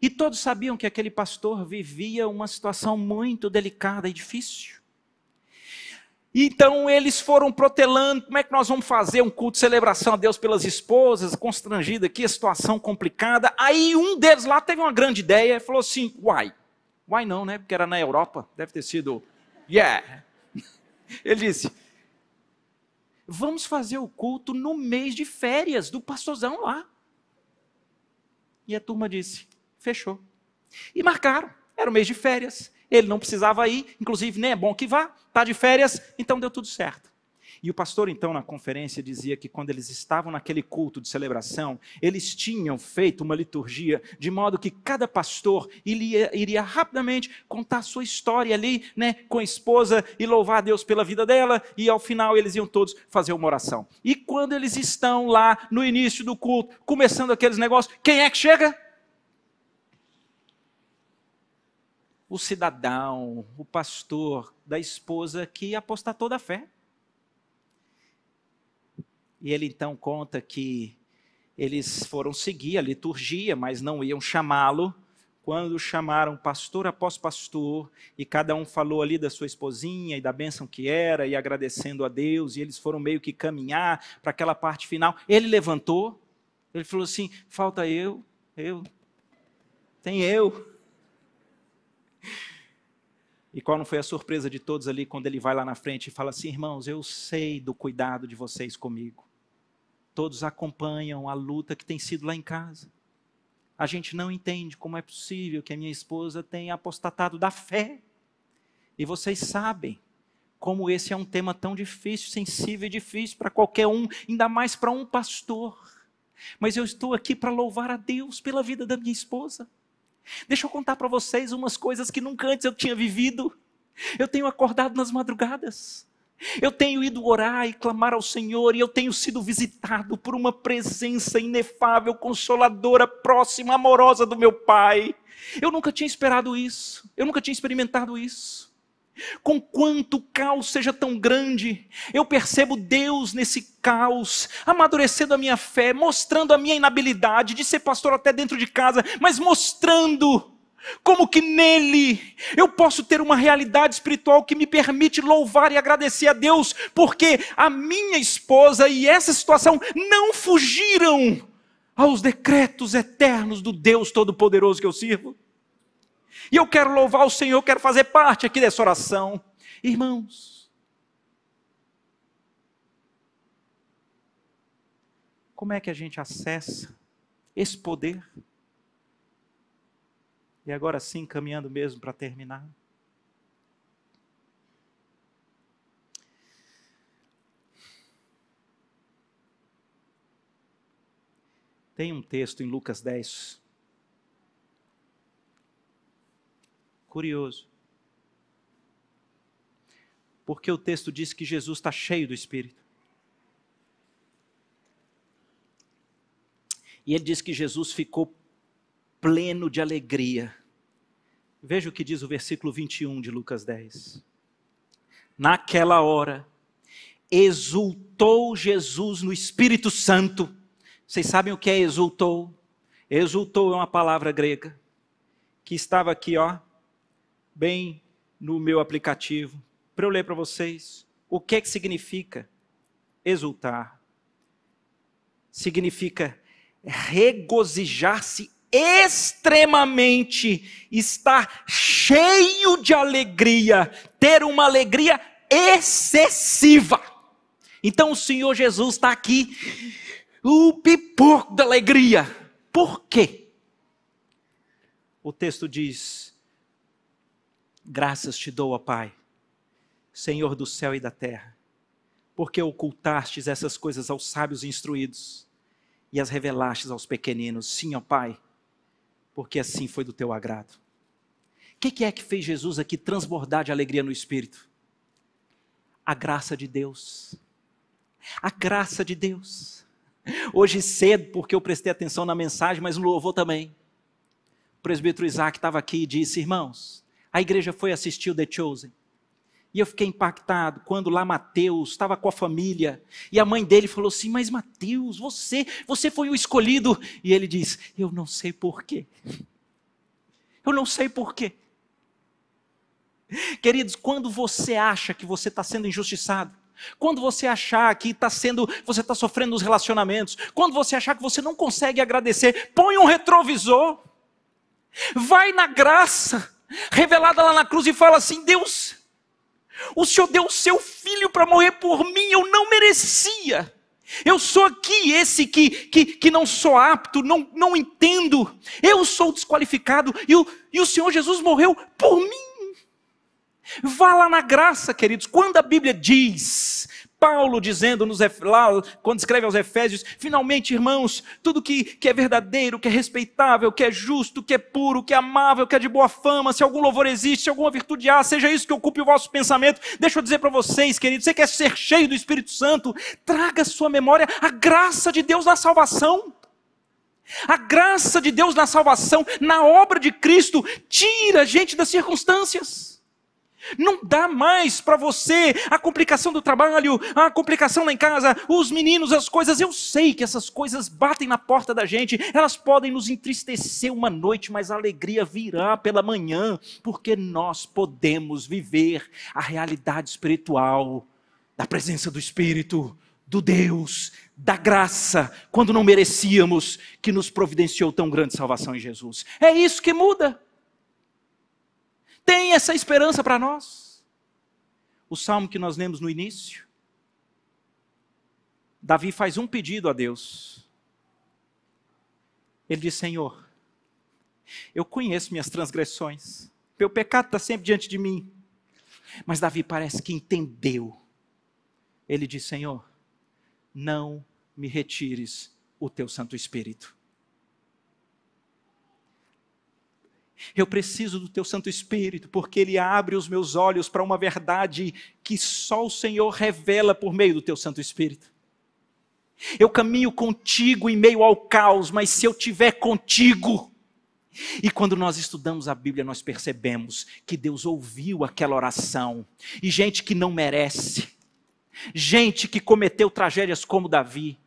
E todos sabiam que aquele pastor vivia uma situação muito delicada e difícil. Então eles foram protelando, como é que nós vamos fazer um culto de celebração a Deus pelas esposas, constrangida aqui, a situação complicada. Aí um deles lá teve uma grande ideia e falou assim: "Why? Why não, né? Porque era na Europa, deve ter sido yeah". Ele disse: vamos fazer o culto no mês de férias do pastorzão lá. E a turma disse: fechou. E marcaram, era o mês de férias. Ele não precisava ir, inclusive nem é bom que vá, está de férias, então deu tudo certo. E o pastor, então, na conferência, dizia que quando eles estavam naquele culto de celebração, eles tinham feito uma liturgia de modo que cada pastor iria, iria rapidamente contar a sua história ali, né, com a esposa e louvar a Deus pela vida dela, e ao final eles iam todos fazer uma oração. E quando eles estão lá no início do culto, começando aqueles negócios, quem é que chega? O cidadão, o pastor da esposa que apostatou da fé. E ele então conta que eles foram seguir a liturgia, mas não iam chamá-lo. Quando chamaram pastor após pastor, e cada um falou ali da sua esposinha e da bênção que era, e agradecendo a Deus, e eles foram meio que caminhar para aquela parte final, ele levantou, ele falou assim: falta eu, eu, tem eu. E qual não foi a surpresa de todos ali quando ele vai lá na frente e fala assim: irmãos, eu sei do cuidado de vocês comigo todos acompanham a luta que tem sido lá em casa. A gente não entende como é possível que a minha esposa tenha apostatado da fé. E vocês sabem como esse é um tema tão difícil, sensível e difícil para qualquer um, ainda mais para um pastor. Mas eu estou aqui para louvar a Deus pela vida da minha esposa. Deixa eu contar para vocês umas coisas que nunca antes eu tinha vivido. Eu tenho acordado nas madrugadas. Eu tenho ido orar e clamar ao Senhor, e eu tenho sido visitado por uma presença inefável, consoladora, próxima, amorosa do meu Pai. Eu nunca tinha esperado isso, eu nunca tinha experimentado isso. Com quanto o caos seja tão grande, eu percebo Deus nesse caos, amadurecendo a minha fé, mostrando a minha inabilidade de ser pastor até dentro de casa, mas mostrando como que nele eu posso ter uma realidade espiritual que me permite louvar e agradecer a Deus, porque a minha esposa e essa situação não fugiram aos decretos eternos do Deus Todo-Poderoso que eu sirvo. E eu quero louvar o Senhor, quero fazer parte aqui dessa oração. Irmãos, como é que a gente acessa esse poder? E agora sim, caminhando mesmo para terminar. Tem um texto em Lucas 10. Curioso. Porque o texto diz que Jesus está cheio do Espírito. E ele diz que Jesus ficou pleno de alegria. Veja o que diz o versículo 21 de Lucas 10. Naquela hora, exultou Jesus no Espírito Santo vocês sabem o que é exultou? Exultou é uma palavra grega que estava aqui, ó, bem no meu aplicativo, para eu ler para vocês. O que é que significa exultar? Significa regozijar-se extremamente, estar cheio de alegria, ter uma alegria excessiva. Então o Senhor Jesus está aqui o pipoco da alegria. Por quê? O texto diz: Graças te dou, ó Pai, Senhor do céu e da terra, porque ocultastes essas coisas aos sábios instruídos e as revelastes aos pequeninos. Sim, ó Pai, porque assim foi do teu agrado. O que, é que fez Jesus aqui transbordar de alegria no espírito? A graça de Deus. A graça de Deus. Hoje cedo, porque eu prestei atenção na mensagem, mas no louvor também. O presbítero Isaac estava aqui e disse: Irmãos, a igreja foi assistir o The Chosen. E eu fiquei impactado quando lá Mateus estava com a família e a mãe dele falou assim: Mas Mateus, você, você foi o escolhido. E ele diz: Eu não sei porquê. Eu não sei porquê. Queridos, quando você acha que você está sendo injustiçado, quando você achar que está sendo, você está sofrendo nos relacionamentos, quando você achar que você não consegue agradecer, põe um retrovisor, vai na graça revelada lá na cruz e fala assim: Deus, o Senhor deu o seu filho para morrer por mim, eu não merecia. Eu sou aqui esse que, que, que não sou apto, não, não entendo. Eu sou desqualificado e o, e o Senhor Jesus morreu por mim. Vá lá na graça, queridos. Quando a Bíblia diz, Paulo dizendo nos, lá, quando escreve aos Efésios, finalmente, irmãos, tudo que, que é verdadeiro, que é respeitável, que é justo, que é puro, que é amável, que é de boa fama, se algum louvor existe, se alguma virtude há, seja isso que ocupe o vosso pensamento. Deixa eu dizer para vocês, queridos, você quer ser cheio do Espírito Santo? Traga à sua memória a graça de Deus na salvação. A graça de Deus na salvação, na obra de Cristo, tira a gente das circunstâncias. Não dá mais para você a complicação do trabalho, a complicação lá em casa, os meninos, as coisas. Eu sei que essas coisas batem na porta da gente, elas podem nos entristecer uma noite, mas a alegria virá pela manhã, porque nós podemos viver a realidade espiritual da presença do Espírito, do Deus, da graça, quando não merecíamos, que nos providenciou tão grande salvação em Jesus. É isso que muda tem essa esperança para nós. O salmo que nós lemos no início. Davi faz um pedido a Deus. Ele diz: Senhor, eu conheço minhas transgressões, meu pecado está sempre diante de mim. Mas Davi parece que entendeu. Ele diz: Senhor, não me retires o teu Santo Espírito. Eu preciso do teu Santo Espírito, porque ele abre os meus olhos para uma verdade que só o Senhor revela por meio do teu Santo Espírito. Eu caminho contigo em meio ao caos, mas se eu tiver contigo, e quando nós estudamos a Bíblia, nós percebemos que Deus ouviu aquela oração, e gente que não merece, gente que cometeu tragédias como Davi,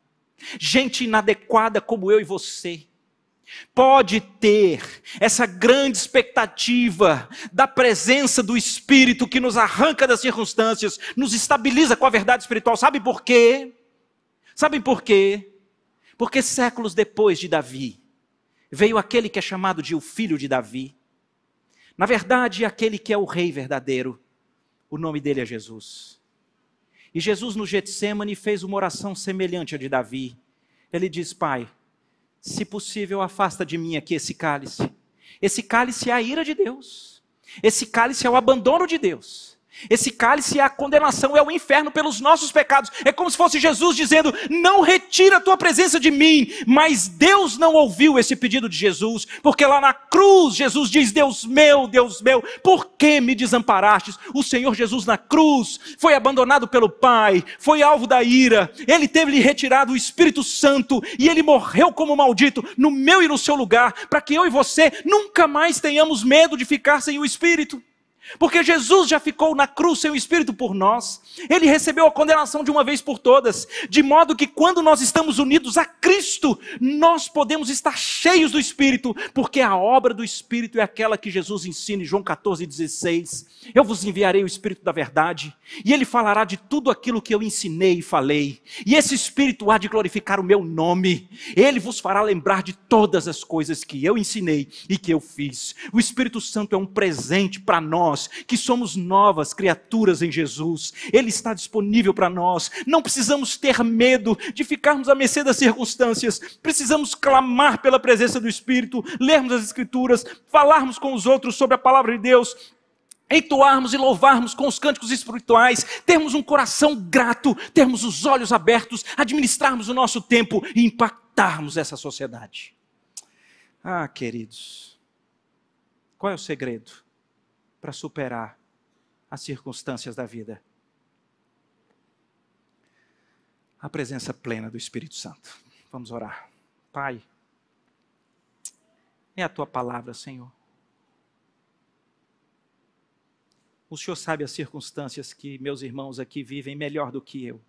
gente inadequada como eu e você, pode ter essa grande expectativa da presença do Espírito que nos arranca das circunstâncias, nos estabiliza com a verdade espiritual. Sabe por quê? Sabem por quê? Porque séculos depois de Davi, veio aquele que é chamado de o filho de Davi. Na verdade, aquele que é o rei verdadeiro. O nome dele é Jesus. E Jesus no Getsemane fez uma oração semelhante à de Davi. Ele diz: Pai, se possível, afasta de mim aqui esse cálice. Esse cálice é a ira de Deus. Esse cálice é o abandono de Deus. Esse cálice é a condenação, é o inferno pelos nossos pecados. É como se fosse Jesus dizendo: Não retira a tua presença de mim. Mas Deus não ouviu esse pedido de Jesus, porque lá na cruz Jesus diz: Deus meu, Deus meu, por que me desamparastes? O Senhor Jesus na cruz foi abandonado pelo Pai, foi alvo da ira, ele teve-lhe retirado o Espírito Santo e ele morreu como maldito no meu e no seu lugar, para que eu e você nunca mais tenhamos medo de ficar sem o Espírito. Porque Jesus já ficou na cruz sem o Espírito por nós, ele recebeu a condenação de uma vez por todas, de modo que quando nós estamos unidos a Cristo, nós podemos estar cheios do Espírito, porque a obra do Espírito é aquela que Jesus ensina em João 14,16. Eu vos enviarei o Espírito da verdade, e ele falará de tudo aquilo que eu ensinei e falei, e esse Espírito há de glorificar o meu nome, ele vos fará lembrar de todas as coisas que eu ensinei e que eu fiz. O Espírito Santo é um presente para nós nós, que somos novas criaturas em Jesus. Ele está disponível para nós. Não precisamos ter medo de ficarmos à mercê das circunstâncias. Precisamos clamar pela presença do Espírito, lermos as Escrituras, falarmos com os outros sobre a palavra de Deus entoarmos e louvarmos com os cânticos espirituais, termos um coração grato, termos os olhos abertos, administrarmos o nosso tempo e impactarmos essa sociedade. Ah, queridos, qual é o segredo? Para superar as circunstâncias da vida. A presença plena do Espírito Santo. Vamos orar. Pai, é a tua palavra, Senhor. O Senhor sabe as circunstâncias que meus irmãos aqui vivem melhor do que eu.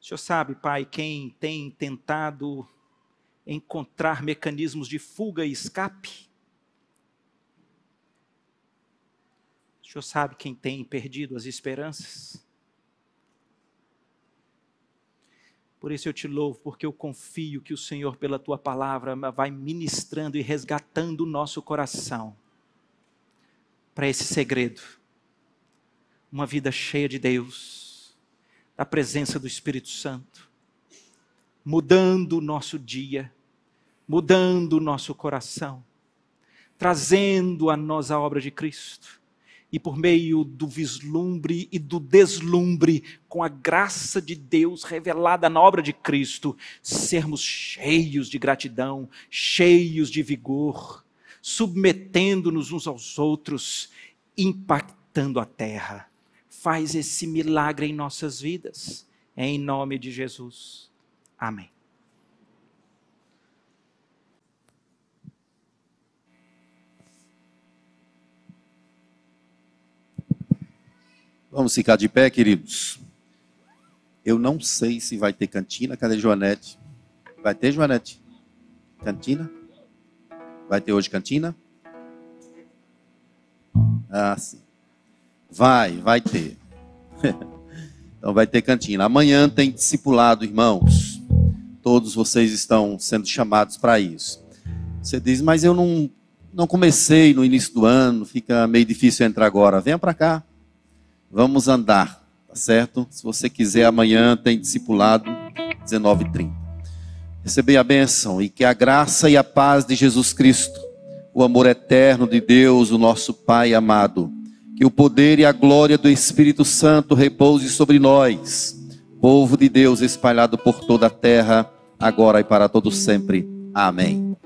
O Senhor sabe, Pai, quem tem tentado encontrar mecanismos de fuga e escape. O senhor sabe quem tem perdido as esperanças? Por isso eu te louvo, porque eu confio que o Senhor, pela tua palavra, vai ministrando e resgatando o nosso coração para esse segredo. Uma vida cheia de Deus, da presença do Espírito Santo mudando o nosso dia, mudando o nosso coração, trazendo a nós a obra de Cristo. E por meio do vislumbre e do deslumbre, com a graça de Deus revelada na obra de Cristo, sermos cheios de gratidão, cheios de vigor, submetendo-nos uns aos outros, impactando a terra. Faz esse milagre em nossas vidas, em nome de Jesus. Amém. Vamos ficar de pé, queridos. Eu não sei se vai ter cantina. Cadê Joanete? Vai ter, Joanete? Cantina? Vai ter hoje cantina? Ah, sim. Vai, vai ter. então vai ter cantina. Amanhã tem discipulado, irmãos. Todos vocês estão sendo chamados para isso. Você diz, mas eu não, não comecei no início do ano, fica meio difícil entrar agora. Venha para cá. Vamos andar, tá certo? Se você quiser, amanhã tem discipulado 19h30. Receber a bênção e que a graça e a paz de Jesus Cristo, o amor eterno de Deus, o nosso Pai amado, que o poder e a glória do Espírito Santo repouse sobre nós povo de Deus espalhado por toda a terra, agora e para todos sempre. Amém.